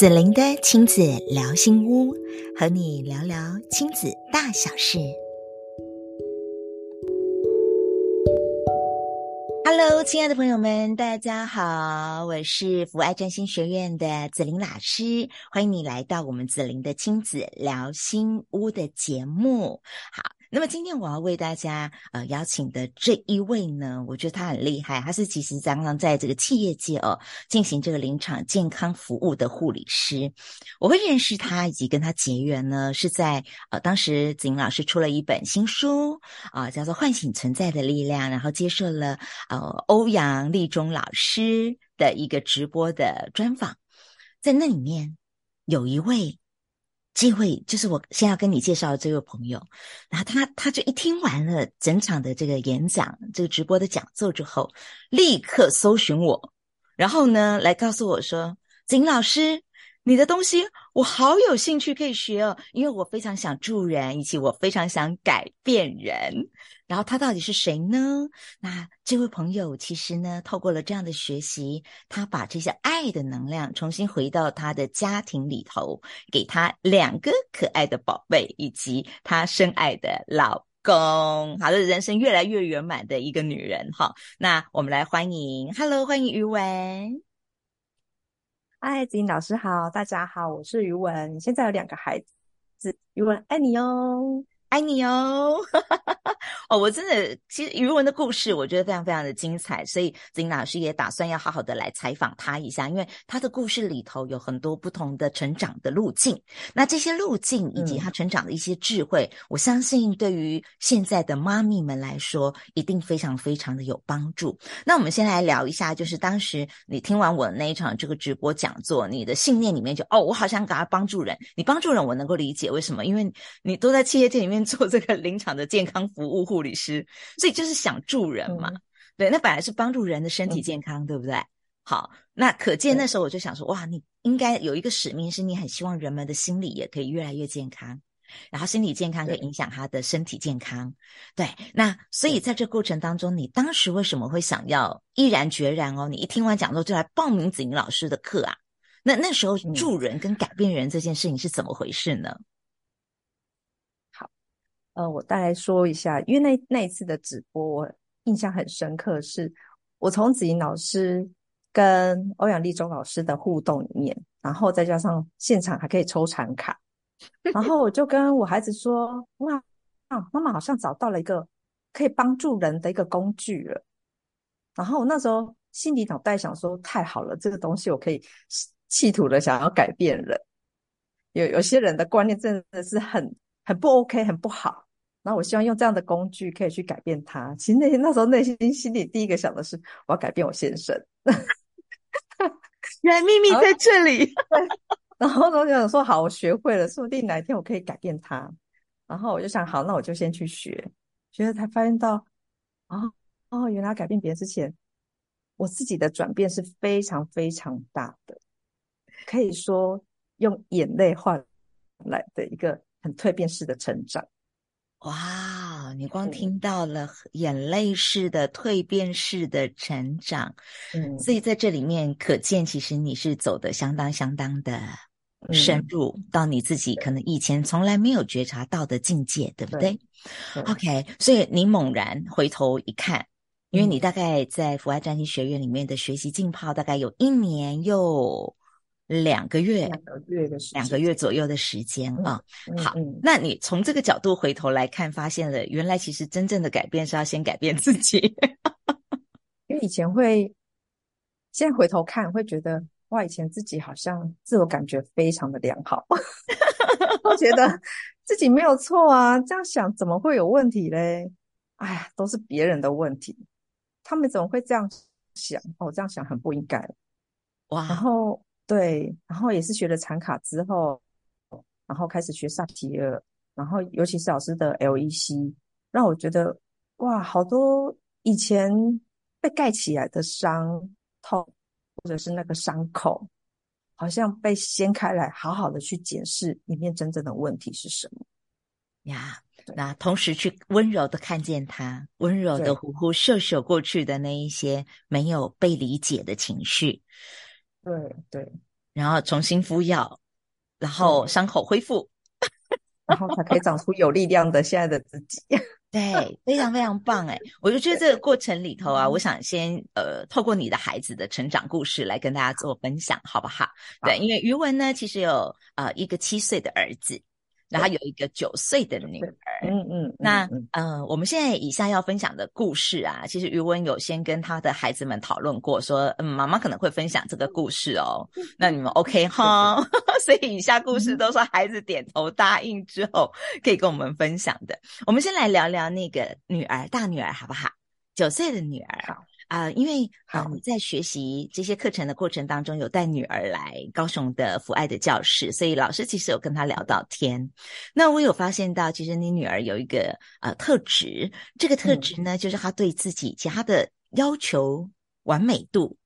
紫琳的亲子聊心屋，和你聊聊亲子大小事。Hello，亲爱的朋友们，大家好，我是福爱占星学院的紫琳老师，欢迎你来到我们紫琳的亲子聊心屋的节目。好。那么今天我要为大家呃邀请的这一位呢，我觉得他很厉害，他是其实刚刚在这个企业界哦进行这个临场健康服务的护理师。我会认识他以及跟他结缘呢，是在呃当时子玲老师出了一本新书啊、叫做《唤醒存在的力量》，然后接受了呃欧阳立中老师的一个直播的专访，在那里面有一位。这位就是我先要跟你介绍的这位朋友，然后他他就一听完了整场的这个演讲、这个直播的讲座之后，立刻搜寻我，然后呢来告诉我说：“景老师。”你的东西我好有兴趣可以学哦，因为我非常想助人，以及我非常想改变人。然后他到底是谁呢？那这位朋友其实呢，透过了这样的学习，他把这些爱的能量重新回到他的家庭里头，给他两个可爱的宝贝，以及他深爱的老公，好的人生越来越圆满的一个女人。哈，那我们来欢迎，Hello，欢迎于文。嗨，子老师好，大家好，我是于文，现在有两个孩子，于文爱你哦。爱你哦！哦，我真的，其实余文的故事我觉得非常非常的精彩，所以子玲老师也打算要好好的来采访他一下，因为他的故事里头有很多不同的成长的路径，那这些路径以及他成长的一些智慧，嗯、我相信对于现在的妈咪们来说，一定非常非常的有帮助。那我们先来聊一下，就是当时你听完我的那一场这个直播讲座，你的信念里面就哦，我好想给他帮助人，你帮助人我能够理解为什么，因为你都在企业界里面。做这个临场的健康服务护理师，所以就是想助人嘛。嗯、对，那本来是帮助人的身体健康，嗯、对不对？好，那可见那时候我就想说，哇，你应该有一个使命，是你很希望人们的心理也可以越来越健康，然后心理健康可以影响他的身体健康。对，对，那所以在这过程当中，你当时为什么会想要毅然决然哦？你一听完讲座就来报名子玲老师的课啊？那那时候助人跟改变人这件事情是怎么回事呢？嗯呃，我大概说一下，因为那那一次的直播，我印象很深刻是，我从子玲老师跟欧阳立中老师的互动里面，然后再加上现场还可以抽产卡，然后我就跟我孩子说：“哇，啊，妈妈好像找到了一个可以帮助人的一个工具了。”然后我那时候心里脑袋想说：“太好了，这个东西我可以企图的想要改变人。有有些人的观念真的是很。”很不 OK，很不好。然后我希望用这样的工具可以去改变他。其实那那时候内心心里第一个想的是，我要改变我先生。原来秘密在这里。然后我就想说，好，我学会了，说不定哪一天我可以改变他。然后我就想，好，那我就先去学。学了才发现到，哦哦，原来改变别人之前，我自己的转变是非常非常大的，可以说用眼泪换来的一个。很蜕变式的成长，哇！你光听到了眼泪式的蜕变式的成长，嗯，所以在这里面可见，其实你是走的相当相当的深入，嗯、到你自己可能以前从来没有觉察到的境界，对不对，对？OK，所以你猛然回头一看，因为你大概在福爱占星学院里面的学习浸泡，大概有一年又。两个月，两个月的时间，两个月左右的时间啊。嗯、好，嗯、那你从这个角度回头来看，发现了原来其实真正的改变是要先改变自己。因为以前会，现在回头看会觉得，哇，以前自己好像自我感觉非常的良好，我觉得自己没有错啊。这样想怎么会有问题嘞？哎呀，都是别人的问题，他们怎么会这样想？哦，这样想很不应该。哇，然后。对，然后也是学了禅卡之后，然后开始学萨提尔，然后尤其是老师的 LEC，让我觉得哇，好多以前被盖起来的伤痛，或者是那个伤口，好像被掀开来，好好的去检视里面真正的问题是什么呀。那同时去温柔的看见他，温柔的呼呼秀秀过去的那一些没有被理解的情绪。对对，然后重新敷药，然后伤口恢复，然后才可以长出有力量的现在的自己。对，非常非常棒哎，我就觉得这个过程里头啊，我想先呃，透过你的孩子的成长故事来跟大家做分享，好不好？好，对，因为余文呢，其实有呃一个七岁的儿子。然后有一个九岁的女儿，嗯嗯，嗯，那呃，我们现在以下要分享的故事啊，其实余文有先跟他的孩子们讨论过，说，嗯，妈妈可能会分享这个故事哦，那你们 OK 哈？所以以下故事都是孩子点头答应之后可以跟我们分享的。我们先来聊聊那个女儿，大女儿好不好？九岁的女儿。好。啊、呃，因为啊，你在学习这些课程的过程当中，有带女儿来高雄的福爱的教室，所以老师其实有跟她聊到天。那我有发现到，其实你女儿有一个呃特质，这个特质呢，就是她对自己其他的要求完美度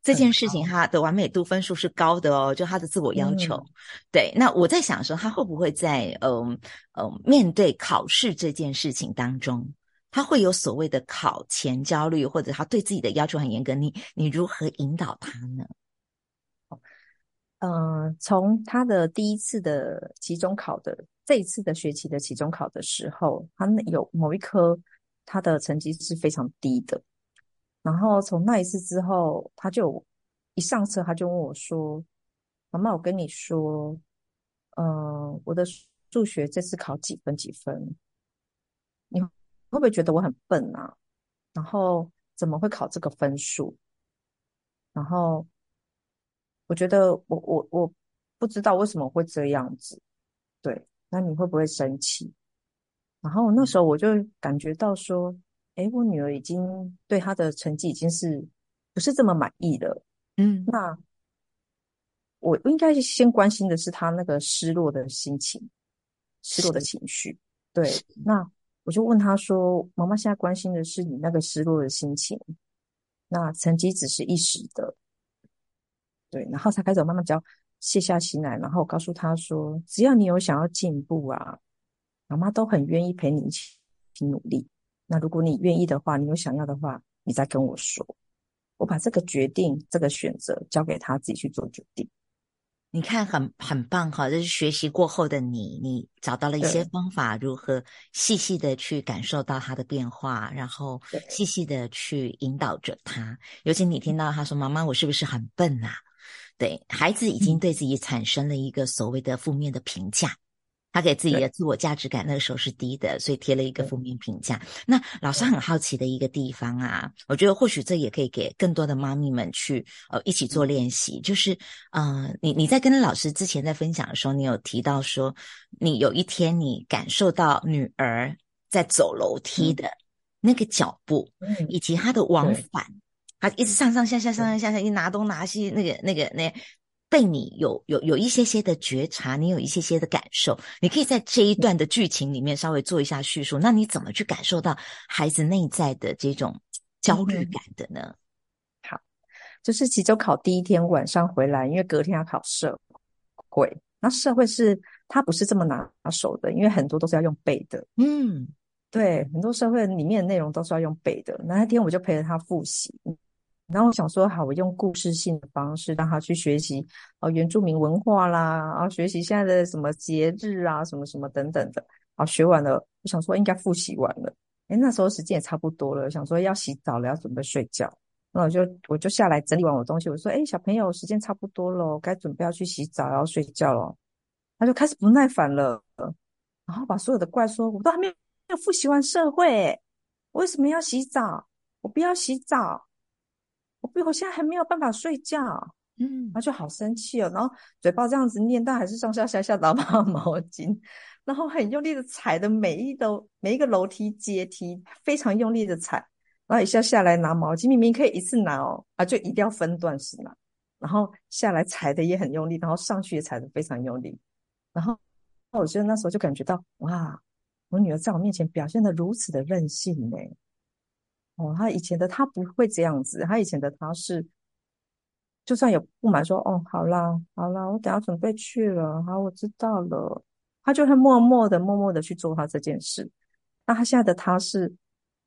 这件事情，她的完美度分数是高的哦，就她的自我要求。嗯、对，那我在想说，她会不会在嗯嗯、呃呃、面对考试这件事情当中？他会有所谓的考前焦虑，或者他对自己的要求很严格，你你如何引导他呢？嗯、从他的第一次的期中考的这一次的学期的期中考的时候，他有某一科他的成绩是非常低的。然后从那一次之后，他就一上车他就问我说：“妈妈，我跟你说，嗯、我的数学这次考几分几分？你？”会不会觉得我很笨啊？然后怎么会考这个分数？然后我觉得我我我不知道为什么会这样子。对，那你会不会生气？然后那时候我就感觉到说，哎，我女儿已经对她的成绩已经是不是这么满意了。嗯，那我应该先关心的是她那个失落的心情，失落的情绪。对，那。我就问他说：“妈妈现在关心的是你那个失落的心情，那成绩只是一时的，对。”然后才开始慢慢教，卸下心来，然后告诉他说：“只要你有想要进步啊，妈妈都很愿意陪你一起去努力。那如果你愿意的话，你有想要的话，你再跟我说，我把这个决定、这个选择交给他自己去做决定。”你看很，很很棒哈！这是学习过后的你，你找到了一些方法，如何细细的去感受到他的变化，然后细细的去引导着他。尤其你听到他说：“妈妈，我是不是很笨啊？”对，孩子已经对自己产生了一个所谓的负面的评价。他给自己的自我价值感那个时候是低的，所以贴了一个负面评价。那老师很好奇的一个地方啊，我觉得或许这也可以给更多的妈咪们去呃一起做练习。就是呃，你你在跟老师之前在分享的时候，你有提到说，你有一天你感受到女儿在走楼梯的那个脚步，以及她的往返，她一直上上下下上上下下，一拿东拿西，那个那个那。被你有有有一些些的觉察，你有一些些的感受，你可以在这一段的剧情里面稍微做一下叙述。那你怎么去感受到孩子内在的这种焦虑感的呢？嗯、好，就是期中考第一天晚上回来，因为隔天要考社会，那社会是他不是这么拿手的，因为很多都是要用背的。嗯，对，很多社会里面的内容都是要用背的。那那天我就陪着他复习。然后我想说，好，我用故事性的方式让他去学习哦，原住民文化啦，然后学习现在的什么节日啊，什么什么等等的。好，学完了，我想说应该复习完了。诶，那时候时间也差不多了，想说要洗澡了，要准备睡觉。那我就我就下来整理完我东西，我说，诶，小朋友，时间差不多了，该准备要去洗澡，要睡觉了。他就开始不耐烦了，然后把所有的怪说，我都还没有复习完社会，为什么要洗澡？我不要洗澡。我不，我现在还没有办法睡觉，嗯，他就好生气哦，然后嘴巴这样子念，但还是上下下下打把 毛巾，然后很用力的踩的每一楼每一个楼梯阶梯，非常用力的踩，然后一下下来拿毛巾，明明可以一次拿哦，啊，就一定要分段式拿，然后下来踩的也很用力，然后上去也踩的非常用力，然后我觉得那时候就感觉到，哇，我女儿在我面前表现的如此的任性呢。哦，他以前的他不会这样子，他以前的他是，就算有不满说，哦，好啦，好啦，我等下准备去了，好，我知道了，他就会默默的、默默的去做他这件事。那他现在的他是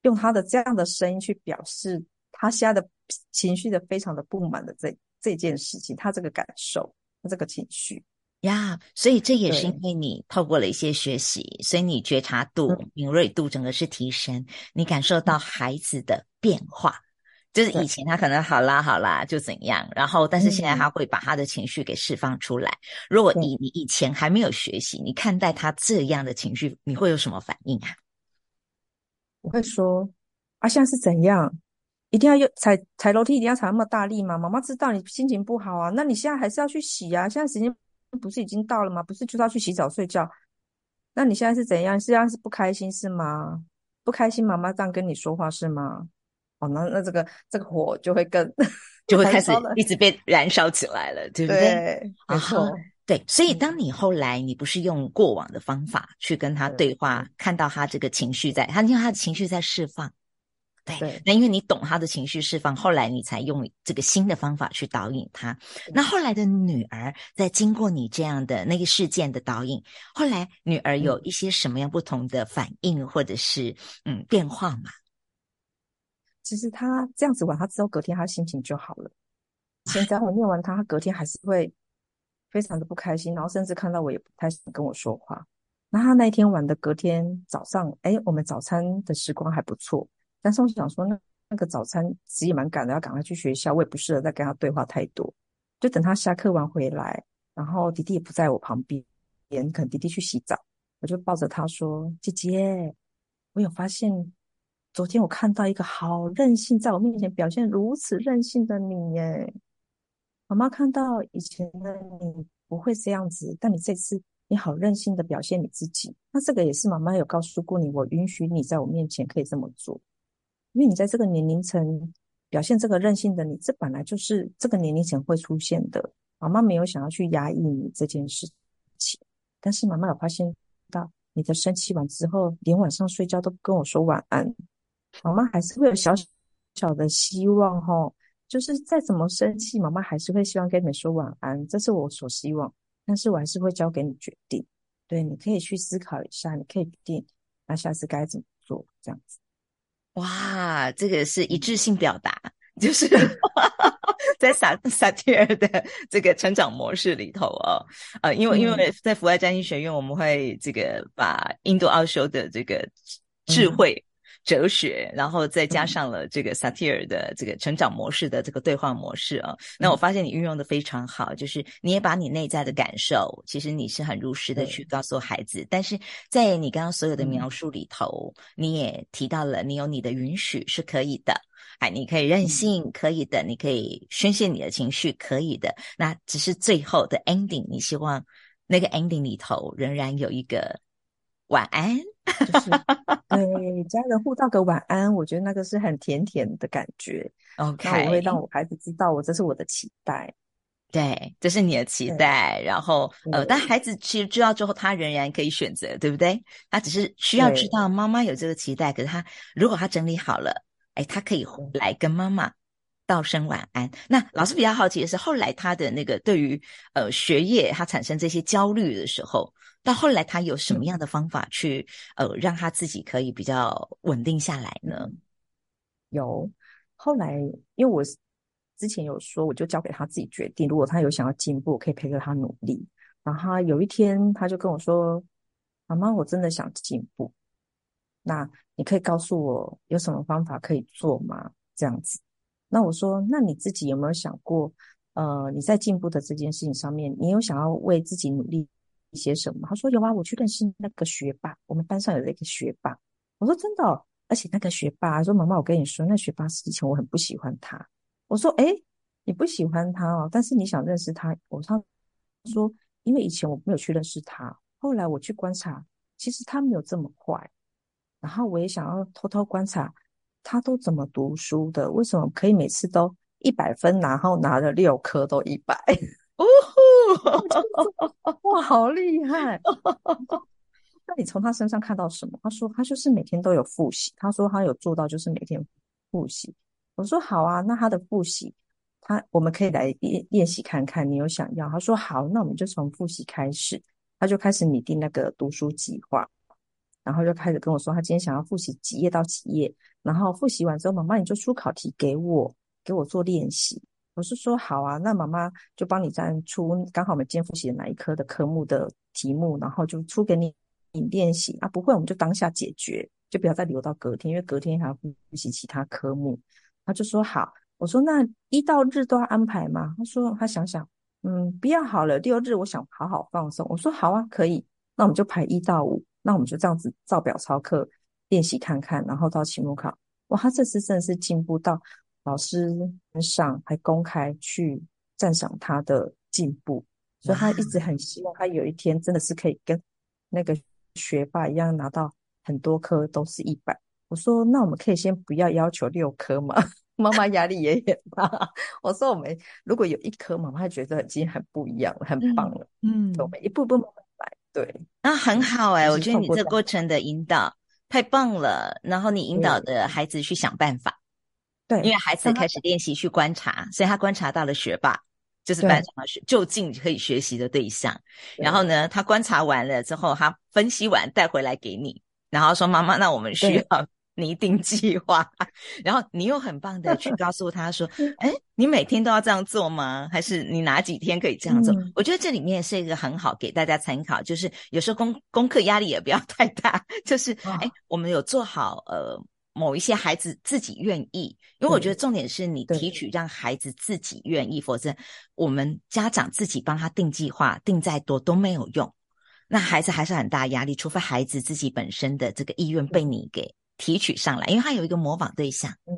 用他的这样的声音去表示他现在的情绪的非常的不满的这这件事情，他这个感受，他这个情绪呀。所以这也是因为你透过了一些学习，所以你觉察度、嗯、敏锐度整个是提升，你感受到孩子的变化。就是以前他可能好啦好啦就怎样，然后但是现在他会把他的情绪给释放出来。如果你你以前还没有学习，你看待他这样的情绪，你会有什么反应啊？我会说啊，现在是怎样？一定要用踩踩楼梯，一定要踩那么大力吗？妈妈知道你心情不好啊，那你现在还是要去洗啊？现在时间不是已经到了吗？不是就是要去洗澡睡觉？那你现在是怎样？是要是不开心是吗？不开心，妈妈这样跟你说话是吗？哦，那那这个这个火就会更 就会开始一直被燃烧起来了，对不对？对，没错，对。所以当你后来你不是用过往的方法去跟他对话，对看到他这个情绪在，他因为他的情绪在释放，对。那因为你懂他的情绪释放，后来你才用这个新的方法去导引他。那后来的女儿在经过你这样的那个事件的导引，后来女儿有一些什么样不同的反应，嗯、或者是嗯变化吗？其实他这样子玩，他之后隔天他心情就好了。现在我念完他，他隔天还是会非常的不开心，然后甚至看到我也不太想跟我说话。那他那一天玩的隔天早上，哎，我们早餐的时光还不错。但是我想说，那那个早餐其实也蛮赶的，要赶快去学校，我也不适合再跟他对话太多。就等他下课完回来，然后弟弟也不在我旁边，可能弟弟去洗澡，我就抱着他说：“姐姐，我有发现。”昨天我看到一个好任性，在我面前表现如此任性的你耶。妈妈看到以前的你不会这样子，但你这次你好任性的表现你自己。那这个也是妈妈有告诉过你，我允许你在我面前可以这么做，因为你在这个年龄层表现这个任性的你，这本来就是这个年龄层会出现的。妈妈没有想要去压抑你这件事情，但是妈妈有发现到你的生气完之后，连晚上睡觉都不跟我说晚安。妈妈还是会有小小的希望齁，就是再怎么生气，妈妈还是会希望跟你们说晚安，这是我所希望。但是我还是会交给你决定，对，你可以去思考一下，你可以决定那下次该怎么做，这样子。哇，这个是一致性表达，就是 在萨 萨提尔的这个成长模式里头哦，呃，因为因为在福爱占星学院，我们会这个把印度奥修的这个智慧。嗯哲学，然后再加上了这个萨提尔的这个成长模式的这个对话模式啊，那我发现你运用的非常好，就是你也把你内在的感受，其实你是很如实的去告诉孩子，但是在你刚刚所有的描述里头，你也提到了你有你的允许是可以的，哎，你可以任性，可以的，你可以宣泄你的情绪，可以的，那只是最后的 ending，你希望那个 ending 里头仍然有一个晚安。就是对家人互道个晚安，我觉得那个是很甜甜的感觉。OK，那我会让我孩子知道，我这是我的期待。对，这是你的期待。然后呃，但孩子其实知道之后，他仍然可以选择，对不对？他只是需要知道妈妈有这个期待。可是他如果他整理好了，哎，他可以来跟妈妈道声晚安。那老师比较好奇的是，后来他的那个对于呃学业他产生这些焦虑的时候。到后来，他有什么样的方法去、嗯、呃让他自己可以比较稳定下来呢？有，后来因为我之前有说，我就交给他自己决定。如果他有想要进步，我可以陪着他努力。然后他有一天，他就跟我说：“妈妈，我真的想进步。那你可以告诉我有什么方法可以做吗？”这样子。那我说：“那你自己有没有想过？呃，你在进步的这件事情上面，你有想要为自己努力？”一些什么？他说有啊，我去认识那个学霸，我们班上有一个学霸。我说真的，而且那个学霸说，妈妈，我跟你说，那学霸是以前我很不喜欢他。我说诶，你不喜欢他哦，但是你想认识他。我他说，因为以前我没有去认识他，后来我去观察，其实他没有这么坏。然后我也想要偷偷观察他都怎么读书的，为什么可以每次都一百分，然后拿了六科都一百。哦，哇，好厉害！那你从他身上看到什么？他说他就是每天都有复习。他说他有做到，就是每天复习。我说好啊，那他的复习，他我们可以来练练习看看。你有想要？他说好，那我们就从复习开始。他就开始拟定那个读书计划，然后就开始跟我说，他今天想要复习几页到几页。然后复习完之后，妈妈你就出考题给我，给我做练习。我是说好啊，那妈妈就帮你再出刚好我们今天复习的哪一科的科目的题目，然后就出给你你练习啊。不会我们就当下解决，就不要再留到隔天，因为隔天还要复习其他科目。他就说好，我说那一到日都要安排吗？他说他想想，嗯，不要好了，六日我想好好放松。我说好啊，可以，那我们就排一到五，那我们就这样子照表操课练习看看，然后到期末考。哇，他这次真的是进步到老师上还公开去赞赏他的进步，所以他一直很希望他有一天真的是可以跟那个学霸一样拿到很多科都是一百。我说那我们可以先不要要求六科嘛，妈妈压力也很大。我说我们如果有一科，妈妈觉得已经很不一样了，很棒了。嗯，我们一步步慢慢来。对，那很好哎、欸，我觉得你这过程的引导。太棒了！然后你引导的孩子去想办法，对，因为孩子开始练习去观察，所以他观察到了学霸，就是班上的学就近可以学习的对象。然后呢，他观察完了之后，他分析完带回来给你，然后说：“妈妈，那我们需要。”拟定计划，然后你又很棒的去告诉他说：“哎，你每天都要这样做吗？还是你哪几天可以这样做？”嗯、我觉得这里面是一个很好给大家参考，就是有时候功功课压力也不要太大，就是哎，我们有做好呃某一些孩子自己愿意，因为我觉得重点是你提取让孩子自己愿意，否则我们家长自己帮他定计划，定再多都没有用，那孩子还是很大压力，除非孩子自己本身的这个意愿被你给。提取上来，因为他有一个模仿对象，嗯，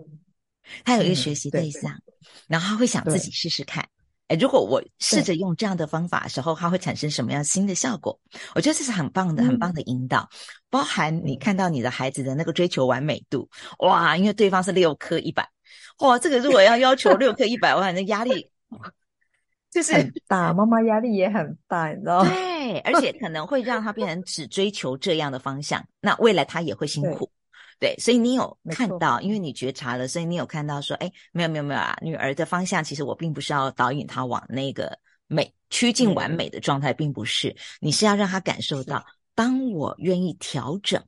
他有一个学习对象，嗯、对对，然后他会想自己试试看，哎，如果我试着用这样的方法的时候，它会产生什么样新的效果？我觉得这是很棒的，很棒的引导，嗯、包含你看到你的孩子的那个追求完美度，哇，因为对方是六科一百，哇，这个如果要要求六科一百万，那压力就是很大，妈妈压力也很大，你知道吗？对，而且可能会让他变成只追求这样的方向，那未来他也会辛苦。对，所以你有看到，因为你觉察了，所以你有看到说，哎，没有没有没有啊，女儿的方向其实我并不是要导引她往那个美趋近完美的状态，并不是，你是要让她感受到，当我愿意调整，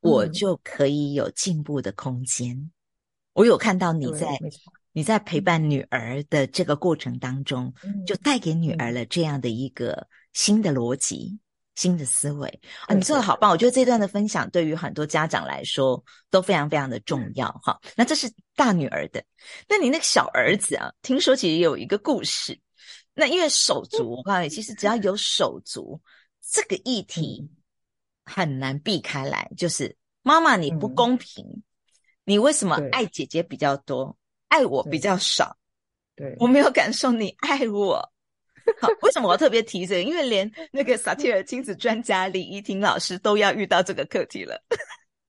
我就可以有进步的空间。我有看到你在你在。陪伴女儿的这个过程当中，就带给女儿了这样的一个新的逻辑。新的思维啊，你做的好棒！我觉得这段的分享对于很多家长来说都非常非常的重要哈。那这是大女儿的，那你那个小儿子啊，听说其实有一个故事。那因为手足，我告诉你，其实只要有手足，这个议题很难避开来。就是妈妈你不公平，你为什么爱姐姐比较多，爱我比较少？对，我没有感受你爱我。好，为什么我要特别提这个？因为连那个萨提尔亲子专家李怡婷老师都要遇到这个课题了。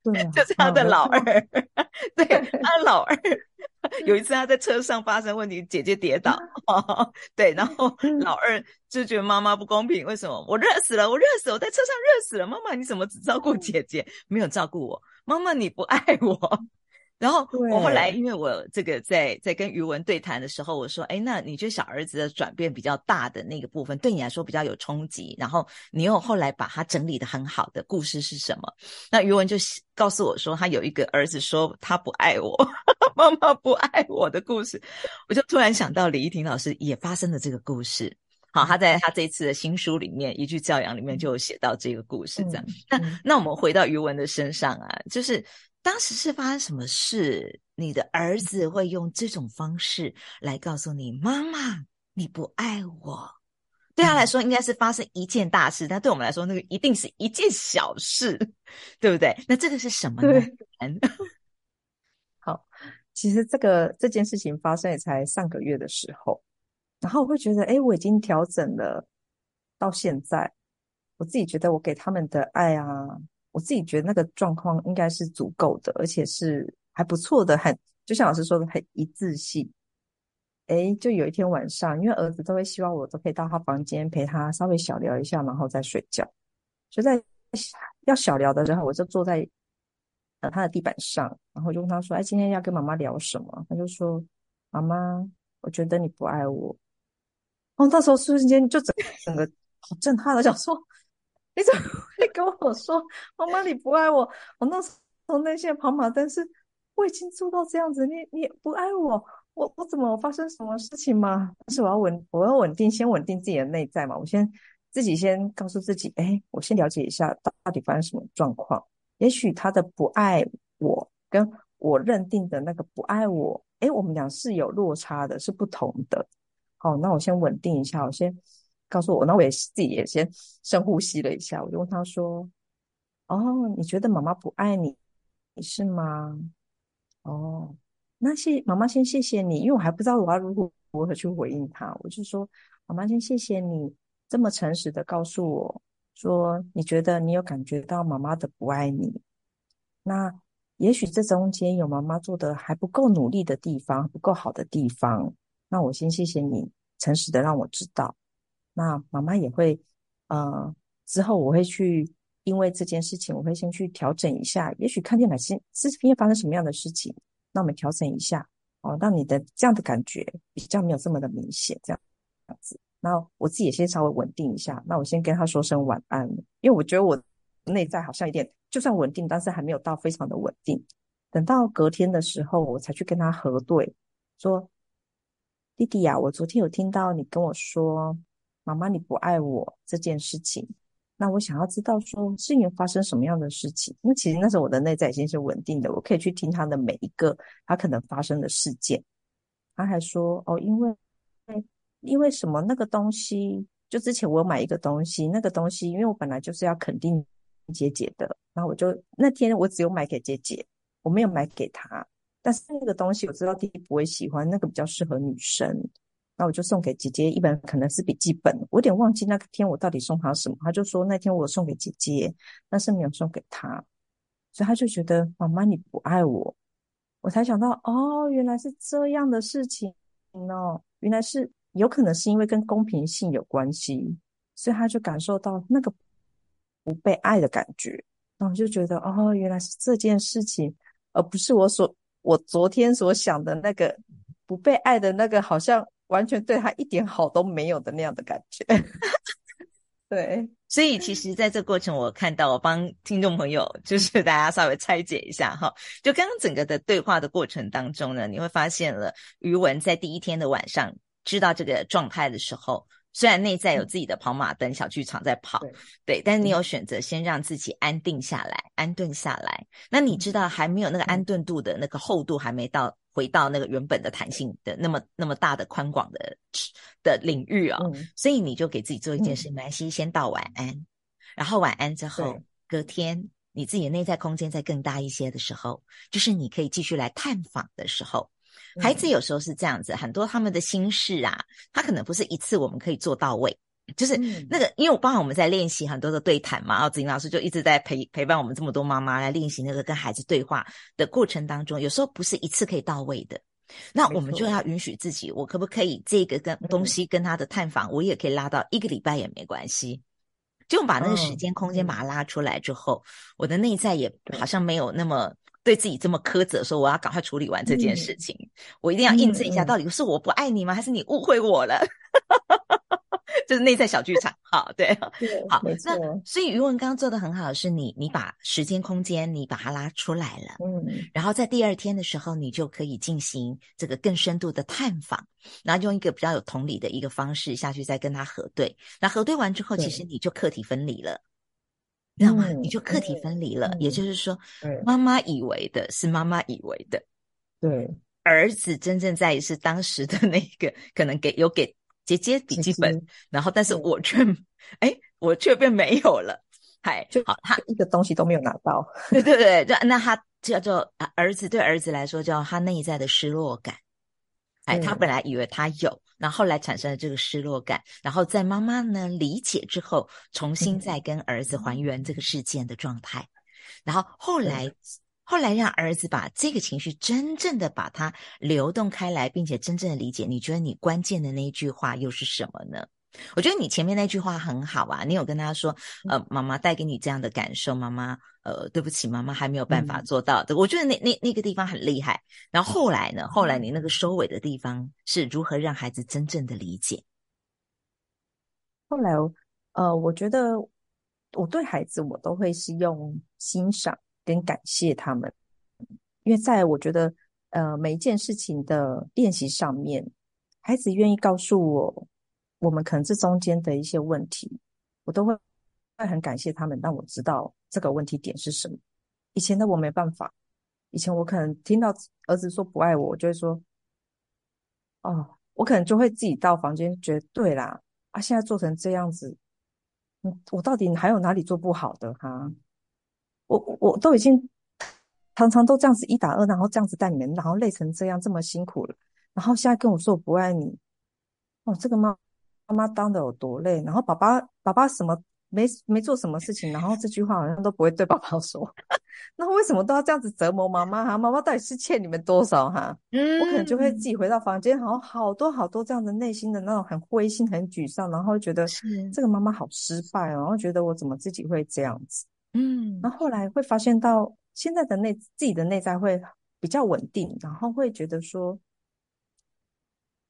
对、啊，就是他的老二，对，他的老二 有一次他在车上发生问题，姐姐跌倒，哦、对，然后老二就觉得妈妈不公平，为什么？我热死了，我热死了，我在车上热死了，妈妈你怎么只照顾姐姐，没有照顾我？妈妈你不爱我？然后我后来，因为我这个在在跟余文对谈的时候，我说：“哎，那你觉得小儿子的转变比较大的那个部分，对你来说比较有冲击？然后你又后来把他整理得很好的故事是什么？”那余文就告诉我说，他有一个儿子说他不爱我，妈妈不爱我的故事。我就突然想到李依婷老师也发生了这个故事。好，他在他这次的新书里面《一句教养》里面就有写到这个故事。这样，那那我们回到余文的身上啊，就是。当时是发生什么事？你的儿子会用这种方式来告诉你：“妈妈，你不爱我。”对他来说，应该是发生一件大事，但对我们来说，那个一定是一件小事，对不对？那这个是什么呢？好，其实这个这件事情发生也才上个月的时候，然后我会觉得，哎，我已经调整了，到现在，我自己觉得我给他们的爱啊。我自己觉得那个状况应该是足够的，而且是还不错的，很就像老师说的，很一致性。诶，就有一天晚上，因为儿子都会希望我都可以到他房间陪他稍微小聊一下，然后再睡觉。就在要小聊的时候，我就坐在呃他的地板上，然后就问他说：“哎，今天要跟妈妈聊什么？”他就说：“妈妈，我觉得你不爱我。”哦，那时候瞬间就整整个好震撼了，想说。你怎么会跟我说，妈妈你不爱我？我那时候内线跑马灯是，我已经做到这样子，你你不爱我，我我怎么发生什么事情吗？但是我要稳，我要稳定，先稳定自己的内在嘛。我先自己先告诉自己，哎，我先了解一下到底发生什么状况。也许他的不爱我，跟我认定的那个不爱我，哎，我们俩是有落差的，是不同的。好，那我先稳定一下，我先告诉我，那我也自己也先深呼吸了一下，我就问他说：“哦，你觉得妈妈不爱你，你是吗？”哦。那谢妈妈先谢谢你，因为我还不知道我要如何如何去回应他。我就说，妈妈先谢谢你这么诚实的告诉我说，你觉得你有感觉到妈妈的不爱你。那也许这中间有妈妈做的还不够努力的地方，不够好的地方。那我先谢谢你诚实的让我知道。那妈妈也会，呃，之后我会去因为这件事情，我会先去调整一下。也许看见哪些是因为发生什么样的事情。那我们调整一下哦，让你的这样的感觉比较没有这么的明显，这样这样子。那我自己也先稍微稳定一下。那我先跟他说声晚安，因为我觉得我内在好像有点，就算稳定，但是还没有到非常的稳定。等到隔天的时候，我才去跟他核对，说：“弟弟呀，我昨天有听到你跟我说，妈妈你不爱我这件事情。”那我想要知道说，是因为发生什么样的事情？因为其实那时候我的内在已经是稳定的，我可以去听他的每一个他可能发生的事件。他还说哦，因为因为什么那个东西，就之前我有买一个东西，那个东西因为我本来就是要肯定姐姐的，然后我就那天我只有买给姐姐，我没有买给他。但是那个东西我知道弟弟不会喜欢，那个比较适合女生。那我就送给姐姐一本，可能是笔记本。我有点忘记那天我到底送她什么。他就说那天我送给姐姐，但是没有送给她，所以他就觉得妈妈你不爱我。我才想到哦，原来是这样的事情哦，原来是有可能是因为跟公平性有关系，所以他就感受到那个不被爱的感觉。然后就觉得哦，原来是这件事情，而不是我所我昨天所想的那个不被爱的那个，好像。完全对他一点好都没有的那样的感觉，对，所以其实在这个过程，我看到我帮听众朋友，就是大家稍微拆解一下哈，就刚刚整个的对话的过程当中呢，你会发现了余文在第一天的晚上知道这个状态的时候。虽然内在有自己的跑马灯、小剧场在跑，对，对，但是你有选择先让自己安定下来、安顿下来。那你知道还没有那个安顿度的那个厚度还没到，回到那个原本的弹性的那么那么大的宽广的的领域啊、哦嗯，所以你就给自己做一件事，没关系，先道晚安，然后晚安之后，隔天你自己的内在空间再更大一些的时候，就是你可以继续来探访的时候。孩子有时候是这样子，很多他们的心事啊，他可能不是一次我们可以做到位，就是那个，因为我包含我们在练习很多的对谈嘛，然后子玲老师就一直在陪陪伴我们这么多妈妈来练习那个跟孩子对话的过程当中，有时候不是一次可以到位的，那我们就要允许自己，我可不可以这个跟东。西跟他的探访，我也可以拉到一个礼拜也没关系，就把那个时间空间把它拉出来之后，我的内在也好像没有那么。对自己这么苛责，说我要赶快处理完这件事情，嗯、我一定要印证一下，到底是我不爱你吗？嗯、还是你误会我了？就是内在小剧场。好，对，对好。那所以余文刚刚做的很好的是你，你把时间空间你把它拉出来了，嗯，然后在第二天的时候，你就可以进行这个更深度的探访，然后用一个比较有同理的一个方式下去再跟他核对。那核对完之后，其实你就课题分离了。知道吗？你就客体分离了，嗯、也就是说，妈妈以为的是妈妈以为的，对，儿子真正在意是当时的那个，可能给有给姐姐笔记本，然后但是我却，哎，我却变没有了，嗨，就好，他一个东西都没有拿到，对对对，就那他叫做儿子，对儿子来说叫他内在的失落感。哎，他本来以为他有，然后后来产生了这个失落感，然后在妈妈呢理解之后，重新再跟儿子还原这个事件的状态，然后后来后来让儿子把这个情绪真正的把它流动开来，并且真正的理解。你觉得你关键的那一句话又是什么呢？我觉得你前面那句话很好啊，你有跟他说，呃，妈妈带给你这样的感受，妈妈，呃，对不起，妈妈还没有办法做到的。嗯、我觉得那那那个地方很厉害。然后后来呢？后来你那个收尾的地方是如何让孩子真正的理解？后来，呃，我觉得我对孩子，我都会是用欣赏跟感谢他们，因为在我觉得呃每一件事情的练习上面，孩子愿意告诉我，我们可能这中间的一些问题，我都会会很感谢他们，让我知道这个问题点是什么。以前的我没办法，以前我可能听到儿子说不爱我，我就会说，哦，我可能就会自己到房间觉得对啦，啊，现在做成这样子，嗯，我到底还有哪里做不好的哈？我我都已经常常都这样子一打二，然后这样子带你们，然后累成这样这么辛苦了，然后现在跟我说我不爱你，哦，这个妈妈妈当的有多累，然后爸爸爸爸什么？没没做什么事情，然后这句话好像都不会对爸爸说，那为什么都要这样子折磨妈妈哈？妈妈到底是欠你们多少哈？嗯，我可能就会自己回到房间，好好多好多这样的内心的那种很灰心、很沮丧，然后觉得这个妈妈好失败哦，然后觉得我怎么自己会这样子？嗯，然后后来会发现到现在的内自己的内在会比较稳定，然后会觉得说，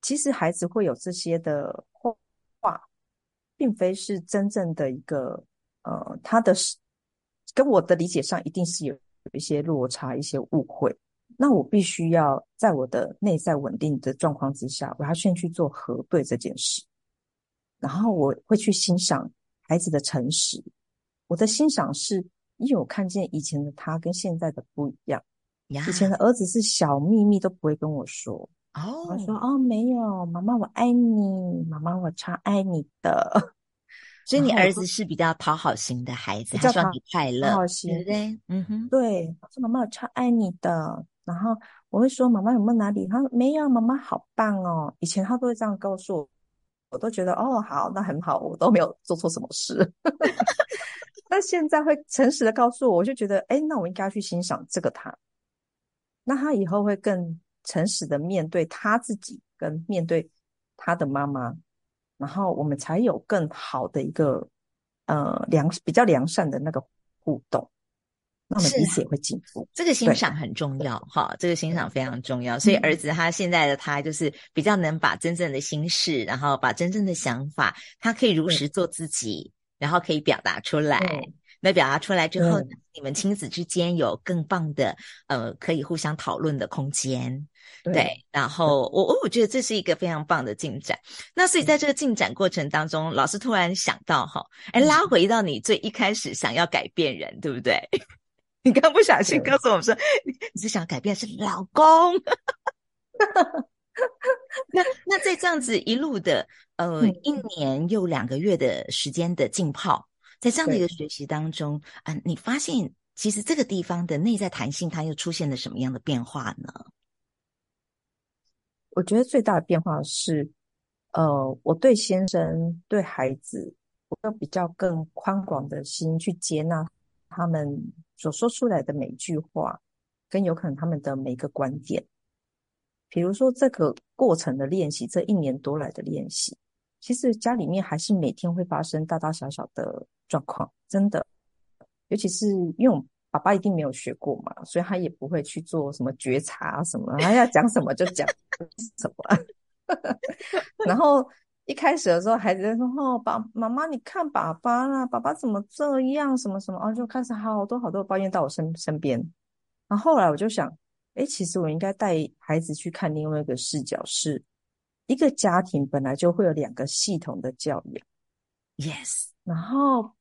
其实孩子会有这些的话。并非是真正的一个，呃，他的跟我的理解上一定是有有一些落差、一些误会。那我必须要在我的内在稳定的状况之下，我要先去做核对这件事。然后我会去欣赏孩子的诚实。我的欣赏是，因为我看见以前的他跟现在的不一样。以前的儿子是小秘密都不会跟我说。哦，我说哦，没有，妈妈我爱你，妈妈我超爱你的。所以你儿子是比较讨好型的孩子，他说你快乐，讨好型，对不对？嗯哼，对，我说妈妈我超爱你的。然后我会说妈妈有没有哪里？他说没有，妈妈好棒哦。以前他都会这样告诉我，我都觉得哦好，那很好，我都没有做错什么事。那现在会诚实的告诉我，我就觉得哎，那我应该要去欣赏这个他。那他以后会更。诚实的面对他自己，跟面对他的妈妈，然后我们才有更好的一个呃良比较良善的那个互动，那我们彼此也会进步。这个欣赏很重要哈，这个欣赏非常重要。所以儿子他现在的他就是比较能把真正的心事，然后把真正的想法，他可以如实做自己，然后可以表达出来。那表达出来之后，你们亲子之间有更棒的呃可以互相讨论的空间。对，对，然后我我我觉得这是一个非常棒的进展。那所以在这个进展过程当中，老师突然想到哈，哎，拉回到你最一开始想要改变人，对不对？你刚不小心告诉我们说，你是想改变是老公。那那在这样子一路的呃一年又两个月的时间的浸泡，在这样的一个学习当中，啊、呃，你发现其实这个地方的内在弹性，它又出现了什么样的变化呢？我觉得最大的变化是，呃，我对先生、对孩子，我有比较更宽广的心去接纳他们所说出来的每一句话，跟有可能他们的每一个观点。比如说这个过程的练习，这一年多来的练习，其实家里面还是每天会发生大大小小的状况，真的，尤其是因为我。爸爸一定没有学过嘛，所以他也不会去做什么觉察什么，他要讲什么就讲什么。然后一开始的时候，孩子在说：“哦，爸妈妈，你看爸爸啦，爸爸怎么这样？什么什么？”然后就开始好多好多抱怨到我身身边。然后后来我就想，诶，其实我应该带孩子去看另外一个视角，是一个家庭本来就会有两个系统的教养。Yes，然后。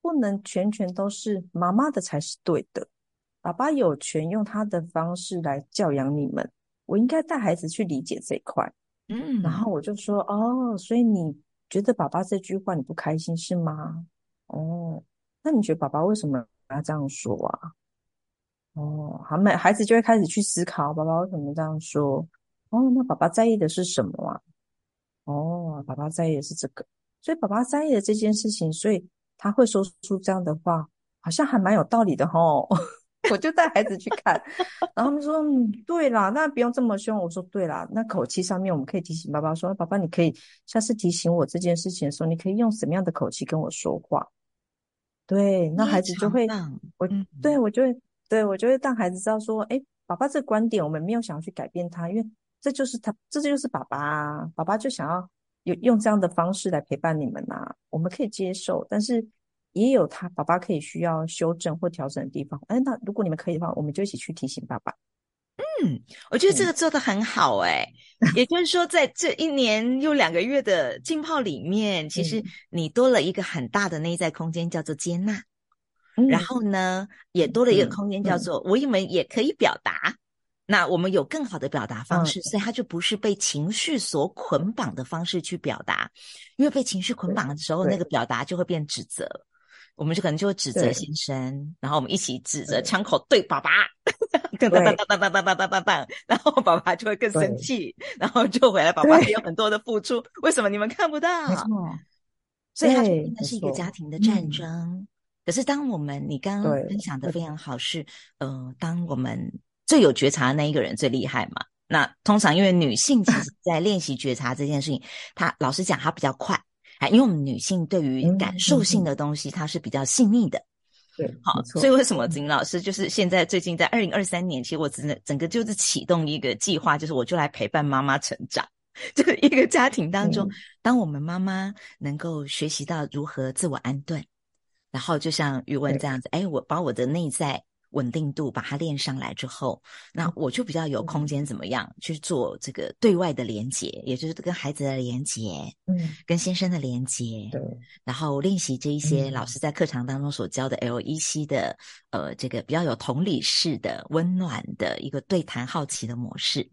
不能全全都是妈妈的才是对的，爸爸有权用他的方式来教养你们。我应该带孩子去理解这一块。嗯，然后我就说，哦，所以你觉得爸爸这句话你不开心是吗？哦，那你觉得爸爸为什么要这样说啊？哦，好，那孩子就会开始去思考，爸爸为什么这样说？哦，那爸爸在意的是什么啊？哦，爸爸在意的是这个，所以爸爸在意的这件事情，所以。他会说出这样的话，好像还蛮有道理的吼。我就带孩子去看，然后他们说：“嗯，对啦，那不用这么凶。”我说：“对啦，那口气上面我们可以提醒爸爸说：‘爸爸，你可以下次提醒我这件事情的时候，你可以用什么样的口气跟我说话？’对，那孩子就会，我对我就会，对我就会让孩子知道说：‘哎，爸爸这个观点我们没有想要去改变他，因为这就是他，这就是爸爸啊，爸爸就想要。’”有用这样的方式来陪伴你们呐、啊，我们可以接受，但是也有他爸爸可以需要修正或调整的地方。哎，那如果你们可以的话，我们就一起去提醒爸爸。嗯，我觉得这个做得很好哎、欸。嗯、也就是说，在这一年又两个月的浸泡里面，其实你多了一个很大的内在空间，叫做接纳。嗯、然后呢，也多了一个空间，叫做我们也可以表达。那我们有更好的表达方式，嗯、所以他就不是被情绪所捆绑的方式去表达。因为被情绪捆绑的时候，那个表达就会变指责。我们就可能就会指责先生，然后我们一起指责，枪口对爸爸，噔噔噔噔噔噔噔噔噔噔，然后爸爸就会更生气，然后就回来，爸爸也有很多的付出，对为什么你们看不到？没错，所以它就应该是一个家庭的战争。嗯、可是当我们你刚刚分享的非常好，是呃，当我们最有觉察的那一个人最厉害嘛？那通常因为女性其实 在练习觉察这件事情，她老实讲，她比较快。哎，因为我们女性对于感受性的东西，她是比较细腻的。对，好，所以为什么子玲老师就是现在最近在二零二三年，其实我真的整个就是启动一个计划，就是我就来陪伴妈妈成长，就是一个家庭当中，当我们妈妈能够学习到如何自我安顿，然后就像余文这样子，哎，我把我的内在。稳定度把它练上来之后，那我就比较有空间怎么样去做这个对外的连接，也就是跟孩子的连接，嗯，跟先生的连接，对，然后练习这一些老师在课堂当中所教的 LEC 的，呃，这个比较有同理式的、温暖的一个对谈好奇的模式。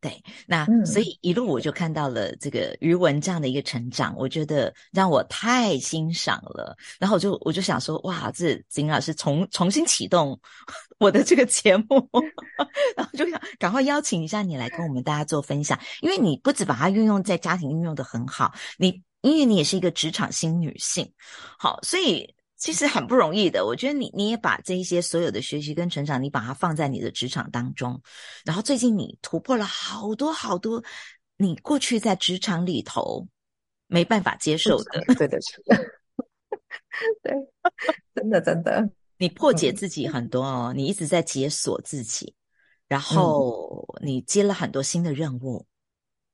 对，那、嗯、所以一路我就看到了这个余文这样的一个成长，我觉得让我太欣赏了。然后我就我就想说，哇，这子玲老师重重新启动 我的这个节目，然后就想赶快邀请一下你来跟我们大家做分享，因为你不止把它运用在家庭运用的很好，你因为你也是一个职场新女性，好，所以。其实很不容易的，我觉得你你也把这一些所有的学习跟成长，你把它放在你的职场当中，然后最近你突破了好多好多，你过去在职场里头没办法接受的，对的，是的，对，真的真的，你破解自己很多哦，嗯、你一直在解锁自己，然后你接了很多新的任务，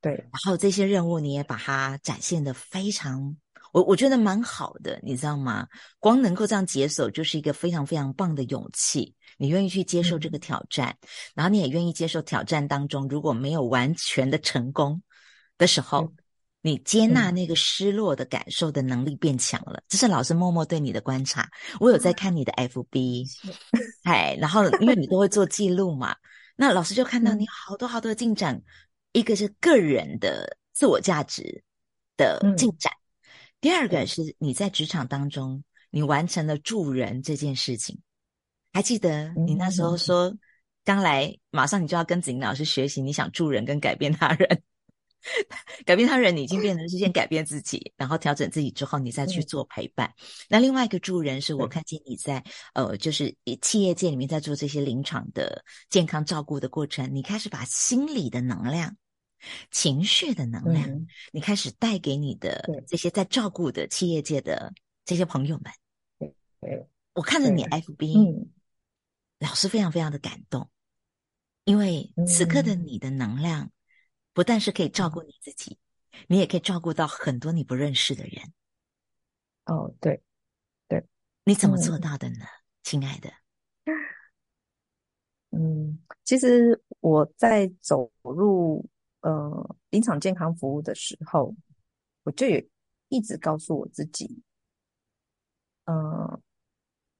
对，然后这些任务你也把它展现的非常。我我觉得蛮好的，你知道吗？光能够这样解锁，就是一个非常非常棒的勇气。你愿意去接受这个挑战，嗯、然后你也愿意接受挑战当中如果没有完全的成功的时候，嗯、你接纳那个失落的感受的能力变强了。嗯、这是老师默默对你的观察。我有在看你的 FB，哎，然后因为你都会做记录嘛，那老师就看到你好多好多的进展。嗯、一个是个人的自我价值的进展。嗯第二个是你在职场当中，你完成了助人这件事情。还记得你那时候说，刚来马上你就要跟子玲老师学习，你想助人跟改变他人，改变他人，你已经变成是先改变自己，然后调整自己之后，你再去做陪伴。那另外一个助人是我看见你在呃，就是企业界里面在做这些临场的健康照顾的过程，你开始把心理的能量。情绪的能量，嗯、你开始带给你的这些在照顾的企业界的这些朋友们。对，对我看着你 FB，嗯、老师非常非常的感动，因为此刻的你的能量，不但是可以照顾你自己，嗯、你也可以照顾到很多你不认识的人。哦，对，对，你怎么做到的呢，嗯、亲爱的？嗯，其实我在走入。呃，临场健康服务的时候，我就也一直告诉我自己，呃，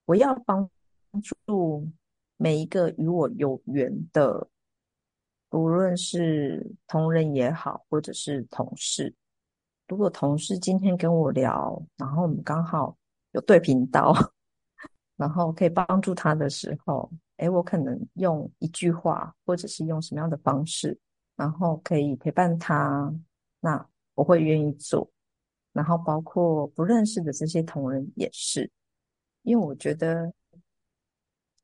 我要帮助每一个与我有缘的，无论是同仁也好，或者是同事。如果同事今天跟我聊，然后我们刚好有对频道，然后可以帮助他的时候，诶，我可能用一句话，或者是用什么样的方式。然后可以陪伴他，那我会愿意做。然后包括不认识的这些同仁也是，因为我觉得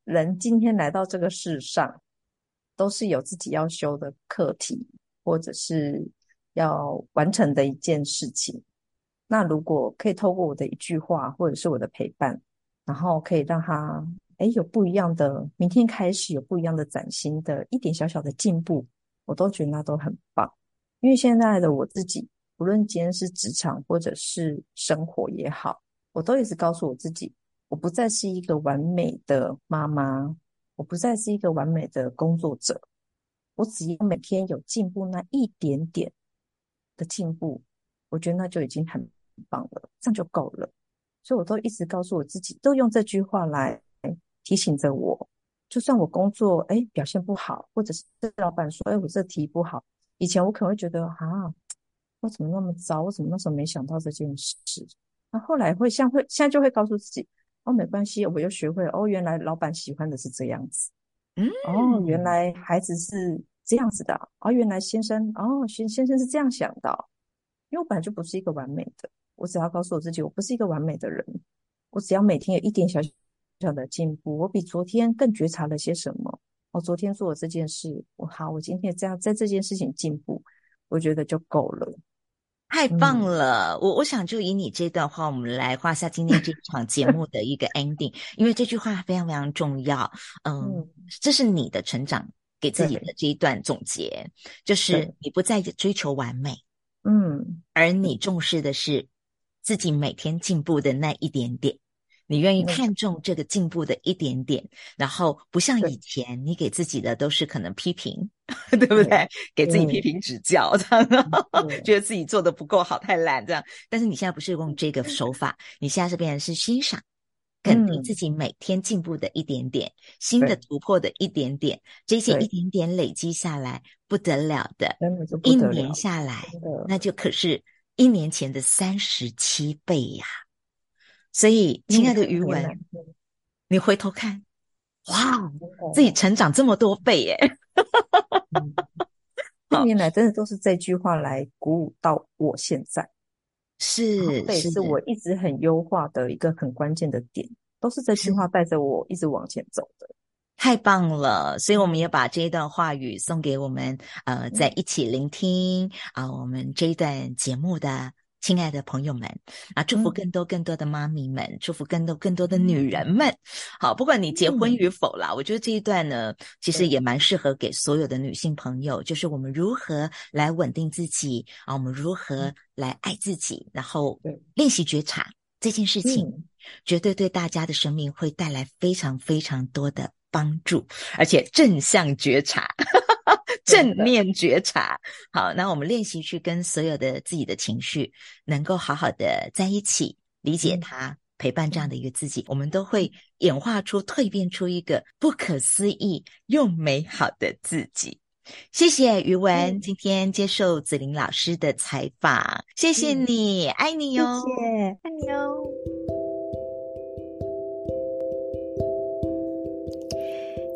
人今天来到这个世上，都是有自己要修的课题，或者是要完成的一件事情。那如果可以透过我的一句话，或者是我的陪伴，然后可以让他，哎，有不一样的，明天开始有不一样的崭新的一点小小的进步。我都觉得那都很棒，因为现在的我自己，无论今天是职场或者是生活也好，我都一直告诉我自己，我不再是一个完美的妈妈，我不再是一个完美的工作者，我只要每天有进步那一点点的进步，我觉得那就已经很棒了，这样就够了。所以我都一直告诉我自己，都用这句话来提醒着我。就算我工作哎表现不好，或者是老板说哎我这题不好，以前我可能会觉得啊，我怎么那么糟？我怎么那时候没想到这件事？那后来会像会现在就会告诉自己哦没关系，我又学会了哦，原来老板喜欢的是这样子，嗯，哦原来孩子是这样子的，哦原来先生哦先先生是这样想的，因为我本来就不是一个完美的，我只要告诉我自己我不是一个完美的人，我只要每天有一点小小。的进步，我比昨天更觉察了些什么？我昨天做了这件事，我好，我今天这样在这件事情进步，我觉得就够了，太棒了！嗯、我我想就以你这段话，我们来画下今天这场节目的一个 ending，因为这句话非常非常重要。嗯，嗯这是你的成长给自己的这一段总结，就是你不再追求完美，嗯，而你重视的是自己每天进步的那一点点。你愿意看重这个进步的一点点，然后不像以前，你给自己的都是可能批评，对，不对？给自己批评指教，这样。觉得自己做的不够好，太懒这样。但是你现在不是用这个手法，你现在是变成是欣赏、肯定自己每天进步的一点点、新的突破的一点点，这些一点点累积下来不得了的，一年下来，那就可是一年前的三十七倍呀。所以，亲爱的余文，嗯、你回头看，哇，嗯、自己成长这么多倍耶！哈、嗯、年来真的都是这句话来鼓舞到我现在，是，这也是我一直很优化的一个很关键的点，都是这句话带着我一直往前走的，太棒了！所以我们也把这一段话语送给我们，呃，在一起聆听啊、呃，我们这一段节目的。亲爱的朋友们啊，祝福更多更多的妈咪们，嗯、祝福更多更多的女人们。好，不管你结婚与否啦，嗯、我觉得这一段呢，其实也蛮适合给所有的女性朋友，就是我们如何来稳定自己啊，我们如何来爱自己，然后练习觉察这件事情，嗯、绝对对大家的生命会带来非常非常多的帮助，而且正向觉察。正念觉察，好，那我们练习去跟所有的自己的情绪，能够好好的在一起，理解它，嗯、陪伴这样的一个自己，我们都会演化出、蜕变出一个不可思议又美好的自己。谢谢于文，嗯、今天接受子玲老师的采访，谢谢你，嗯、爱你哟，谢谢，爱你哟。